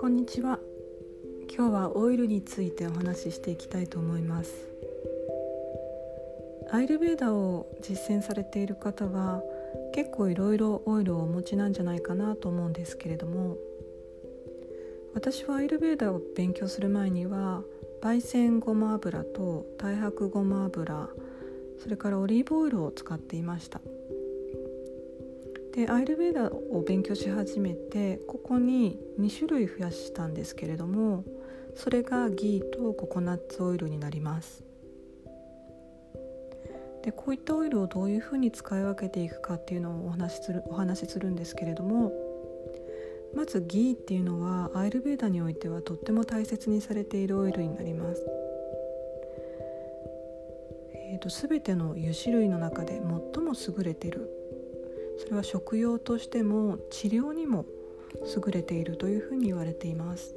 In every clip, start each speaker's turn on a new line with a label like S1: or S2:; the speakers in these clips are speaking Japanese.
S1: こんにちは。今日はオイルについてお話ししていきたいと思います。アイルベーダを実践されている方は結構いろいろオイルをお持ちなんじゃないかなと思うんですけれども私はアイルベーダを勉強する前には焙煎ごま油と太白ごま油それからオリーブオイルを使っていましたでアイルベーダーを勉強し始めてここに2種類増やしたんですけれどもそれがギーとココナッツオイルになりますでこういったオイルをどういうふうに使い分けていくかっていうのをお話しするお話しするんですけれどもまずギーっていうのはアイルベーダにおいてはとっても大切にされているオイルになります。と、全ての油脂類の中で最も優れている。それは食用としても治療にも優れているというふうに言われています。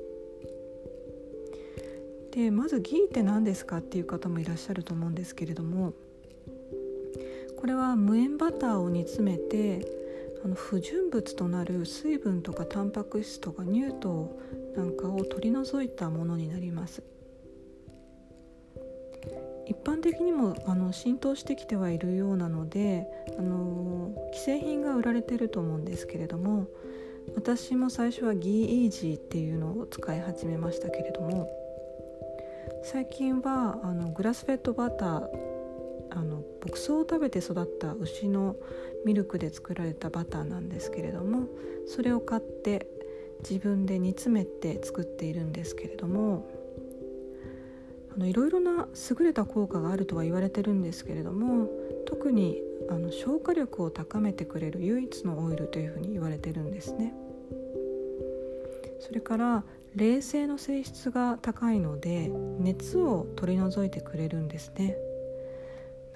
S1: でまずギーって何ですかっていう方もいらっしゃると思うんですけれどもこれは無塩バターを煮詰めてあの不純物となる水分とかタンパク質とか乳糖なんかを取り除いたものになります。一般的にもあの浸透してきてはいるようなのであの既製品が売られてると思うんですけれども私も最初はギーイージーっていうのを使い始めましたけれども最近はあのグラスフェッドバターあの牧草を食べて育った牛のミルクで作られたバターなんですけれどもそれを買って自分で煮詰めて作っているんですけれどもあのいろいろな優れた効果があるとは言われてるんですけれども特にあの消化力を高めてくれる唯一のオイルというふうに言われてるんですね。それから冷静の性質が高いので熱を取り除いてくれるんですね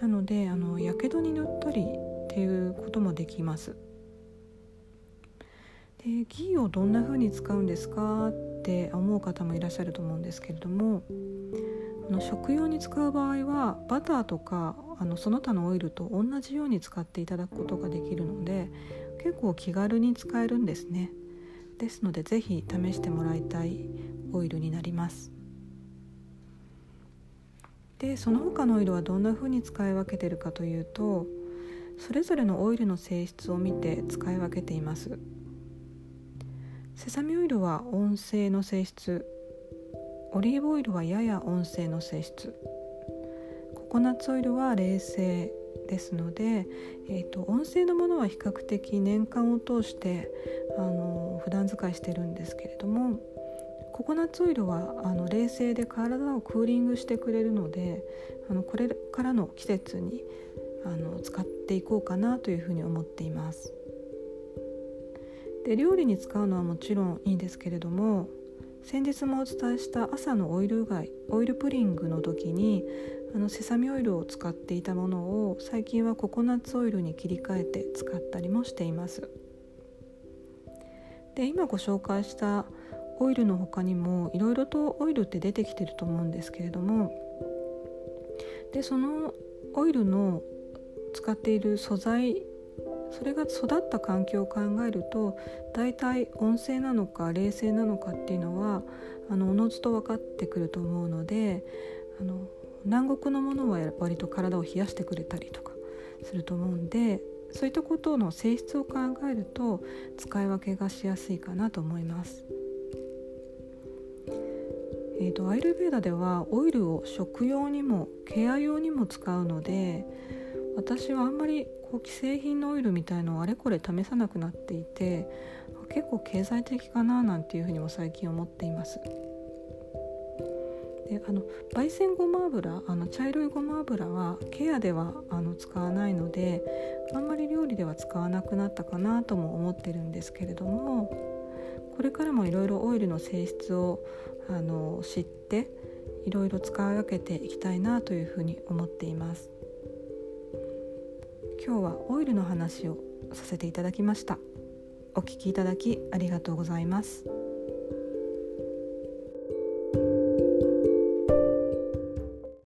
S1: なのであのやけどに塗ったりっていうこともできますでギーをどんな風に使うんですかって思う方もいらっしゃると思うんですけれどもの食用に使う場合はバターとかあのその他のオイルと同じように使っていただくことができるので結構気軽に使えるんですね。ですので是非試してもらいたいオイルになります。でその他のオイルはどんな風に使い分けてるかというとそれぞれのオイルの性質を見て使い分けています。セサミオイルは温性の性質。オリーブオイルはやや温性の性質ココナッツオイルは冷静ですので、えーと、温性のものは比較的年間を通してあの普段使いしてるんですけれどもココナッツオイルはあの冷静で体をクーリングしてくれるのであのこれからの季節にあの使っていこうかなというふうに思っています。で料理に使うのはもちろんいいんですけれども先日もお伝えした朝のオイルうがオイルプリングの時にあのセサミオイルを使っていたものを最近はココナッツオイルに切り替えて使ったりもしています。で今ご紹介したオイルの他にもいろいろとオイルって出てきてると思うんですけれどもでそのオイルの使っている素材それが育った環境を考えると大体温性なのか冷静なのかっていうのはあのおのずと分かってくると思うのであの南国のものは割と体を冷やしてくれたりとかすると思うんでそういったことの性質を考えると使い分けがしやすいかなと思います。えーと、とアイルベーダではオイルを食用にもケア用にも使うので私はあんまりこう既製品のオイルみたいのをあれこれ試さなくなっていて結構経済的かななんていうふうにも最近思っています。であの焙煎ごま油あの茶色いごま油はケアではあの使わないのであんまり料理では使わなくなったかなとも思ってるんですけれどもこれからもいろいろオイルの性質をあの知っていろいろ使い分けていきたいなというふうに思っています。今日はオイルの話をさせていただきました。お聞きいただきありがとうございます。